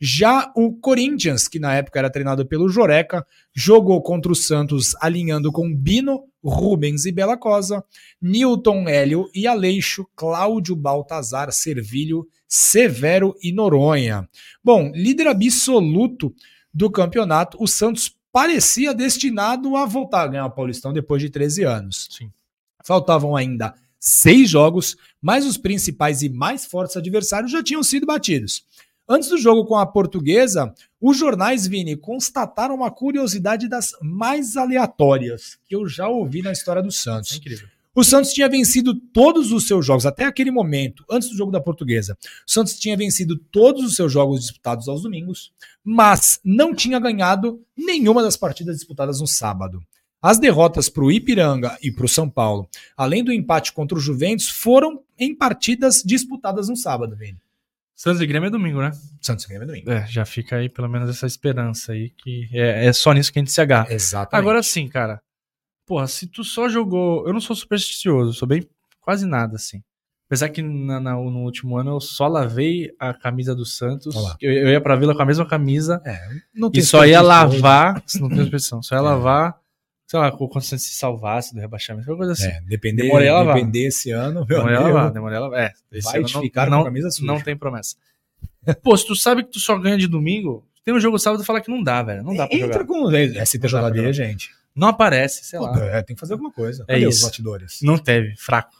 Já o Corinthians, que na época era treinado pelo Joreca, jogou contra o Santos alinhando com Bino, Rubens e Bela Cosa, Newton Hélio e Aleixo, Cláudio Baltazar, Servilho, Severo e Noronha. Bom, líder absoluto do campeonato, o Santos parecia destinado a voltar a ganhar o Paulistão depois de 13 anos. Sim. Faltavam ainda seis jogos, mas os principais e mais fortes adversários já tinham sido batidos. Antes do jogo com a portuguesa, os jornais, Vini, constataram uma curiosidade das mais aleatórias que eu já ouvi na história do Santos. É incrível. O Santos tinha vencido todos os seus jogos, até aquele momento, antes do jogo da portuguesa. O Santos tinha vencido todos os seus jogos disputados aos domingos, mas não tinha ganhado nenhuma das partidas disputadas no sábado. As derrotas para o Ipiranga e para o São Paulo, além do empate contra o Juventus, foram em partidas disputadas no sábado, Vini. Santos e Grêmio é domingo, né? Santos e Grêmio é domingo. É, já fica aí pelo menos essa esperança aí, que é, é só nisso que a gente se agarra. Exatamente. Agora sim, cara. Porra, se tu só jogou. Eu não sou supersticioso, sou bem. quase nada, assim. Apesar que na, na, no último ano eu só lavei a camisa do Santos. Eu, eu, ia pra vila com a mesma camisa. É, e só ia lavar. Não tem expressão. Só ia é. lavar sei lá, quando você se salvasse do rebaixamento, qualquer coisa assim. É, depender, demorei a lavar. depender esse ano, meu demorei lavar, demorei a lavar. É, vai te ficar não, com a camisa suja. Não tem promessa. Pô, se tu sabe que tu só ganha de domingo, tem um jogo sábado e fala que não dá, velho. Não dá pra Entra jogar. com STJD, gente. Não aparece, sei Pô, lá. É, tem que fazer alguma coisa. É Cadê isso. os batidores? Não teve, fraco.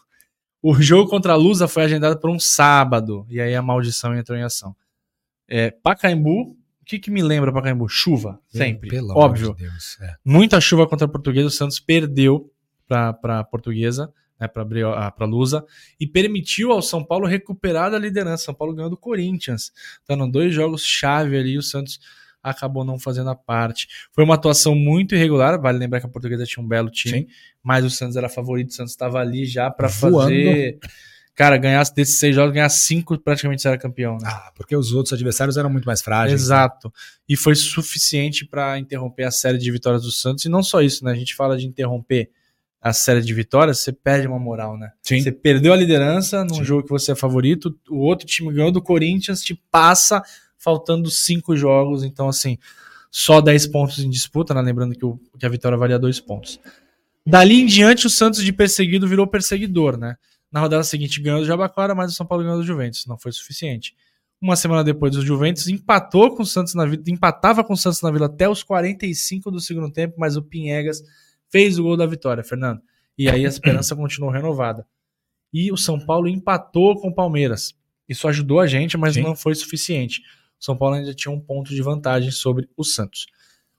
O jogo contra a Lusa foi agendado para um sábado, e aí a maldição entrou em ação. É, Pacaembu, o que, que me lembra Pacaembu? Chuva, sempre. Pelo Óbvio. De Deus, é. Muita chuva contra a Portuguesa. O Santos perdeu para a Portuguesa, né, para a ah, Lusa, e permitiu ao São Paulo recuperar a liderança. São Paulo ganhou do Corinthians. Então, dois jogos chave ali. O Santos acabou não fazendo a parte. Foi uma atuação muito irregular. Vale lembrar que a Portuguesa tinha um belo time, Sim. mas o Santos era favorito. O Santos estava ali já para fazer cara, ganhasse desses seis jogos, ganhar cinco, praticamente você era campeão. Né? Ah, porque os outros adversários eram muito mais frágeis. Né? Exato. E foi suficiente para interromper a série de vitórias do Santos. E não só isso, né? A gente fala de interromper a série de vitórias, você perde uma moral, né? Sim. Você perdeu a liderança num Sim. jogo que você é favorito, o outro time ganhou do Corinthians, te passa faltando cinco jogos, então assim, só 10 pontos em disputa, né? Lembrando que, o, que a vitória valia dois pontos. Dali em diante, o Santos de perseguido virou perseguidor, né? Na rodada seguinte ganhou do Jabaquara, mas o São Paulo ganhou do Juventus. Não foi suficiente. Uma semana depois, o Juventus empatou com o Santos na Vila, empatava com o Santos na Vila até os 45 do segundo tempo, mas o Pinhegas fez o gol da vitória, Fernando. E aí a esperança continuou renovada. E o São Paulo empatou com o Palmeiras. Isso ajudou a gente, mas Sim. não foi suficiente. O São Paulo ainda tinha um ponto de vantagem sobre o Santos.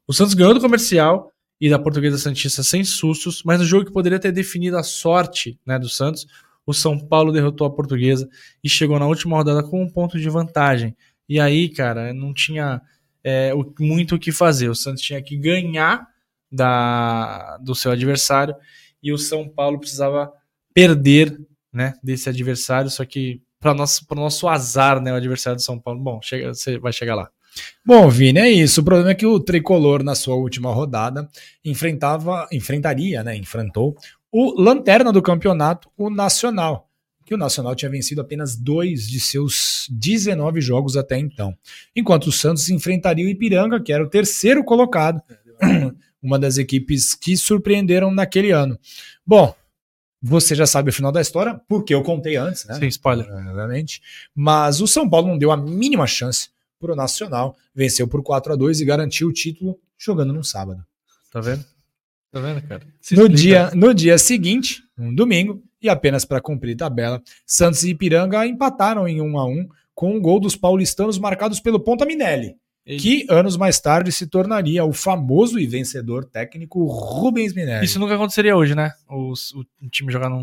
O Santos ganhou do comercial e da Portuguesa Santista sem sustos, mas no jogo que poderia ter definido a sorte né, do Santos, o São Paulo derrotou a Portuguesa e chegou na última rodada com um ponto de vantagem. E aí, cara, não tinha é, o- muito o que fazer. O Santos tinha que ganhar da, do seu adversário e o São Paulo precisava perder né, desse adversário. Só que, para nosso, pro nosso azar, né, o adversário do São Paulo. Bom, chega, você vai chegar lá. Bom, Vini, é isso. O problema é que o tricolor, na sua última rodada, enfrentava, enfrentaria, né? Enfrentou o lanterna do campeonato, o Nacional. Que o Nacional tinha vencido apenas dois de seus 19 jogos até então. Enquanto o Santos enfrentaria o Ipiranga, que era o terceiro colocado, uma das equipes que surpreenderam naquele ano. Bom, você já sabe o final da história, porque eu contei antes, né? Sem spoiler. Obviamente. Mas o São Paulo não deu a mínima chance para o Nacional, venceu por 4 a 2 e garantiu o título jogando no sábado. Tá vendo? Tá vendo, cara? Se No explica. dia, no dia seguinte, um domingo, e apenas para cumprir tabela, Santos e Ipiranga empataram em 1 a 1 com um gol dos paulistanos marcados pelo Ponta Minelli, Ele- que anos mais tarde se tornaria o famoso e vencedor técnico Rubens Minelli. Isso nunca aconteceria hoje, né? O, o time jogar num,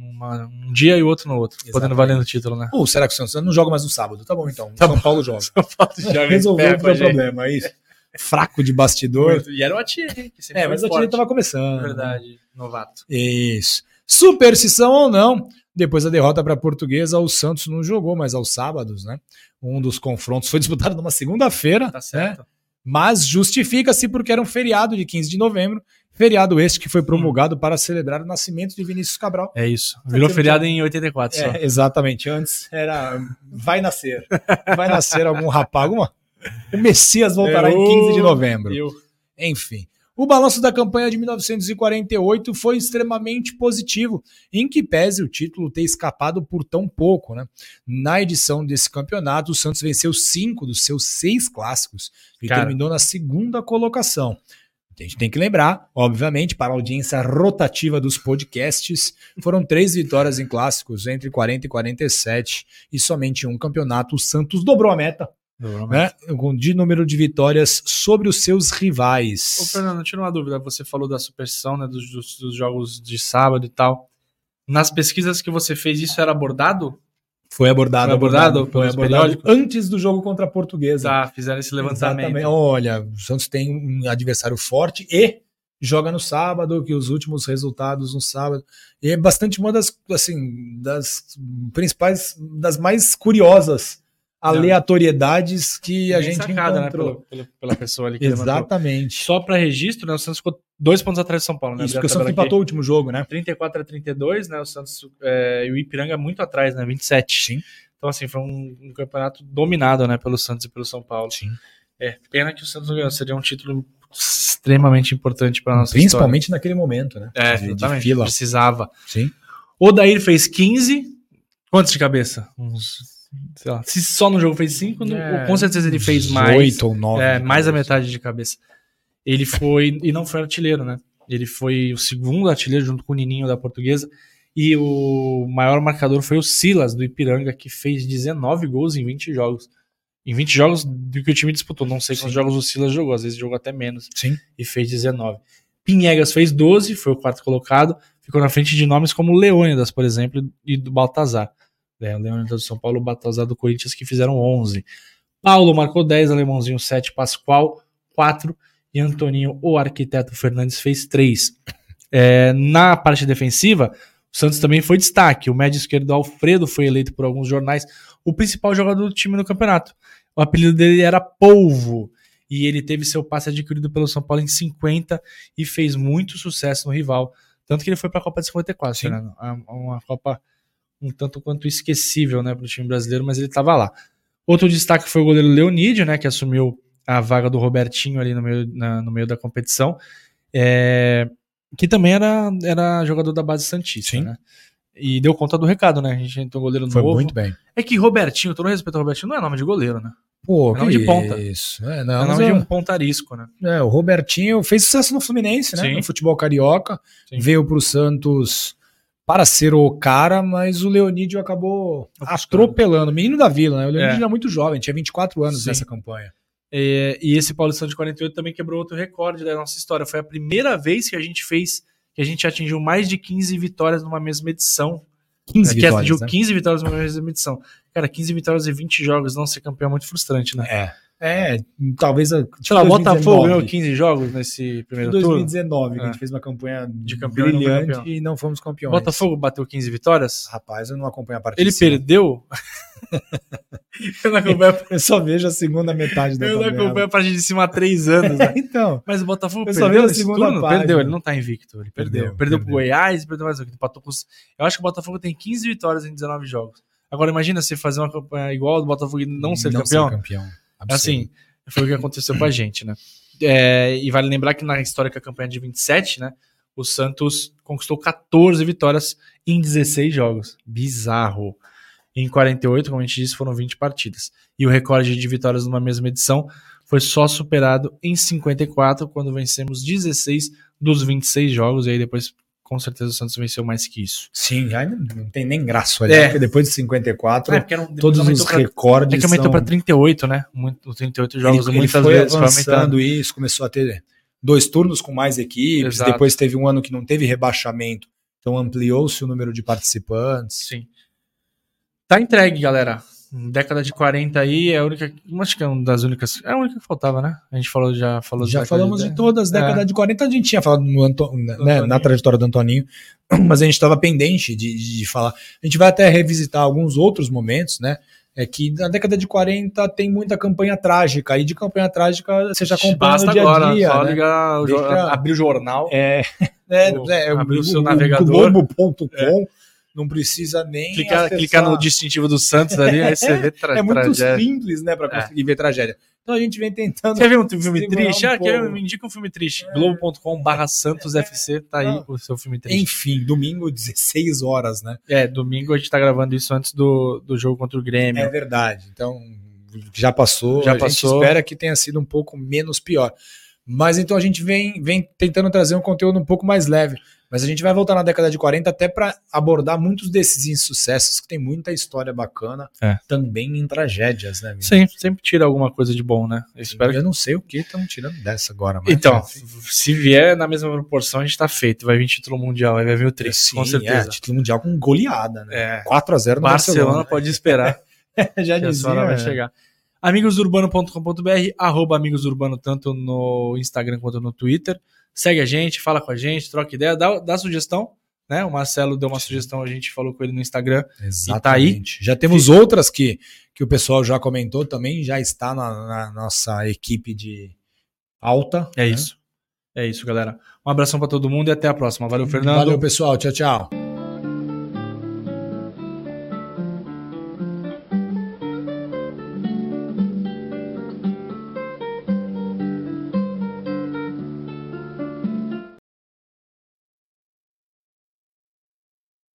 numa- um dia e o outro no outro, podendo Exatamente. valendo o título, né? Ou será que o Santos não joga mais no sábado? Tá bom então, Tá São bom. Paulo joga. Joga em Resolveu pé o problema, é isso? Fraco de bastidor. E era o Atier, que sempre É, mas a forte. time tava começando. Verdade, novato. Isso. Superstição ou não, depois da derrota para a Portuguesa, o Santos não jogou mais aos sábados, né? Um dos confrontos foi disputado numa segunda-feira, Tá certo. mas justifica-se porque era um feriado de 15 de novembro, feriado este que foi promulgado para celebrar o nascimento de Vinícius Cabral. É isso. Virou Tá feriado em 84 só. É, exatamente. Antes era vai nascer. Vai nascer algum rapaz, alguma. O Messias voltará em 15 de novembro. Eu. Enfim, o balanço da campanha de 1948 foi extremamente positivo, em que pese o título ter escapado por tão pouco. Né? Na edição desse campeonato, o Santos venceu cinco dos seus seis clássicos e Cara. terminou na segunda colocação. A gente tem que lembrar, obviamente, para a audiência rotativa dos podcasts, foram três vitórias em clássicos entre 40 e 47 e somente um campeonato. O Santos dobrou a meta né, de número de vitórias sobre os seus Ô, rivais. Fernando, tira uma dúvida. Você falou da superstição, né? Dos, dos- dos jogos de sábado e tal. Nas pesquisas que você fez, isso era abordado? Foi abordado, Foi abordado foi abordado antes do jogo contra a Portuguesa. Tá, fizeram esse levantamento. Exatamente. Olha, o Santos tem um adversário forte e joga no sábado, que os últimos resultados no sábado. E é bastante uma das, assim, das principais, das mais curiosas aleatoriedades que a Bem gente sacada, né? encontrou. Pela, pela- pela pessoa ali que. Exatamente. Só para registro, né? O Santos ficou dois pontos atrás do São Paulo, né? Isso Abri a que o Santos empatou o último jogo, né? 34 a 32, né? O Santos é, e o Ipiranga muito atrás, né? 27. Sim. Então, assim, foi um, um campeonato dominado, né? Pelo Santos e pelo São Paulo. Sim. É, pena que o Santos não ganhou. Seria um título extremamente importante para nossa Principalmente naquele momento, né? história. É, de, de fila. Precisava. Sim. O Daír fez 15. Quantos de cabeça? Uns. Sei lá. Se só no jogo fez 5, É, com certeza ele fez mais. Oito ou nove. É, mais da metade de cabeça. Ele foi, e não foi artilheiro, né? Ele foi o segundo artilheiro junto com o Nininho da Portuguesa. E o maior marcador foi o Silas do Ipiranga, que fez 19 gols em 20 jogos. Em 20 jogos do que o time disputou. Não sei quantos Sim. jogos o Silas jogou, às vezes jogou até menos. Sim. E fez 19. Pinhegas fez 12, foi o quarto colocado. Ficou na frente de nomes como Leônidas, por exemplo, e do Baltazar. É, o Leônidas do São Paulo, o Baltazar do Corinthians, que fizeram 11. Paulo marcou 10, Alemãozinho 7, Pascoal 4 e Antoninho, o arquiteto Fernandes, fez 3. É, na parte defensiva, o Santos também foi destaque. O médio esquerdo Alfredo foi eleito por alguns jornais o principal jogador do time no campeonato. O apelido dele era Polvo. E ele teve seu passe adquirido pelo São Paulo em 50 e fez muito sucesso no rival. Tanto que ele foi para a Copa de 54, Sim. Fernando. É Uma Copa um tanto quanto esquecível né, para o time brasileiro, mas ele estava lá. Outro destaque foi o goleiro Leonídio, né, que assumiu a vaga do Robertinho ali no meio, na- no meio da competição, é, que também era, era jogador da base Santista. Sim. Né? E deu conta do recado, né? A gente entrou um goleiro Foi novo. muito bem. É que Robertinho, todo respeito ao Robertinho, não é nome de goleiro, né? Pô, É nome de ponta. Isso. É, É não, mas nome de um pontarisco, né? é, o Robertinho fez sucesso no Fluminense, né? Sim. No futebol carioca. Sim. Veio pro Santos para ser o cara, mas o Leonídio acabou atropelando. Menino da Vila, né? O Leonídio É. era muito jovem, tinha 24 anos Sim. nessa campanha. É, e esse Paulistão de 48 também quebrou outro recorde da nossa história. Foi a primeira vez que a gente fez, que a gente atingiu mais de 15 vitórias numa mesma edição. 15 É, que vitórias, atingiu né? 15 vitórias na mesma edição. Cara, 15 vitórias e 20 jogos, não ser campeão é muito frustrante, né? É. É, talvez a. Sei lá, o Botafogo 2019. ganhou 15 jogos nesse primeiro turno. 2019, que a É. gente fez uma campanha De campeão e não brilhante campeão. e não fomos campeões. Botafogo bateu 15 vitórias. Rapaz, eu não acompanho a partida. Ele perdeu. eu não acompanho, Eu só vejo a segunda metade da eu não acompanho a partida de cima há 3 anos. né? Então, Mas o Botafogo Eu só perdeu vi a segunda turno? página. Perdeu, ele não tá invicto. Ele perdeu. Perdeu, Perdeu, pro perdeu. Goiás, perdeu mais um. empatou com Eu acho que o Botafogo tem 15 vitórias em 19 jogos. Agora imagina você fazer uma campanha igual ao do Botafogo e não ser campeão. campeão. Assim, foi o que aconteceu com a gente, né? É, e vale lembrar que na histórica campanha de 27, né? O Santos conquistou 14 vitórias em 16 jogos. Bizarro. Em 48, como a gente disse, foram 20 partidas. E o recorde de vitórias numa mesma edição foi só superado em 54, quando vencemos 16 dos 26 jogos. E aí depois, com certeza, o Santos venceu mais que isso. Sim, não, tem nem graça olhar, É. porque depois de 54, É, todos os pra- recordes É que aumentou são... para 38, né? Muito, 38 jogos, ele, ele muitas foi vezes foi aumentando. avançando isso, começou a ter dois turnos com mais equipes, Exato. depois teve um ano que não teve rebaixamento, então ampliou-se o número de participantes. Sim. Tá entregue, galera. Década de 40 aí é a única. Acho que é uma das únicas. É a única que faltava, né? A gente falou, já falou Já falamos de todas, É. década de 40 a gente tinha falado no Anto- né, Antoninho. na trajetória do Antoninho, mas a gente estava pendente de, de falar. A gente vai até revisitar alguns outros momentos, né? É que na década de 40 tem muita campanha trágica, e de campanha trágica você já acompanha Basta no dia agora, a dia. só né? ligar, o Deixa- abrir o jornal. É, é, O- é, abrir o seu o navegador. Globo.com não precisa nem Clicar, acessar. clicar no distintivo do Santos ali, aí você vê tra É muito tragédia. simples, né, para conseguir ver tragédia. Então a gente vem tentando. Quer ver um filme triste? um ah, quer ver? Me indica um filme triste. Globo.com barra Santos FC, tá aí Não. o seu filme triste. Enfim, domingo, 16 horas, né? É, domingo a gente tá gravando isso antes do, do jogo contra o Grêmio. É verdade. Então, já passou. Já a gente passou. espera que tenha sido um pouco menos pior. Mas então a gente vem, vem tentando trazer um conteúdo um pouco mais leve. Mas a gente vai voltar na década de 40 até para abordar muitos desses insucessos, que tem muita história bacana, É. também em tragédias, né? Sim, sempre tira alguma coisa de bom, né? Eu espero que Eu não sei o que estão tirando dessa agora. Mas Então, se vier na mesma proporção, a gente tá feito. Vai vir título mundial, aí vai vir o tri, Sim, com certeza. É, título mundial com goleada, né? É. 4x0 no Barcelona pode esperar Já que a dizia, vai é. chegar. Amigosurbano.com.br, arroba Amigosurbano, tanto no Instagram quanto no Twitter. Segue a gente, fala com a gente, troca ideia, dá, dá sugestão. Né? O Marcelo deu uma sugestão, a gente falou com ele no Instagram. Exatamente. Já temos outras que, que o pessoal já comentou também, já está na, na nossa equipe de alta. É né? isso. É isso, galera. Um abração pra todo mundo e até a próxima. Valeu, Fernando. Valeu, pessoal. Tchau, tchau.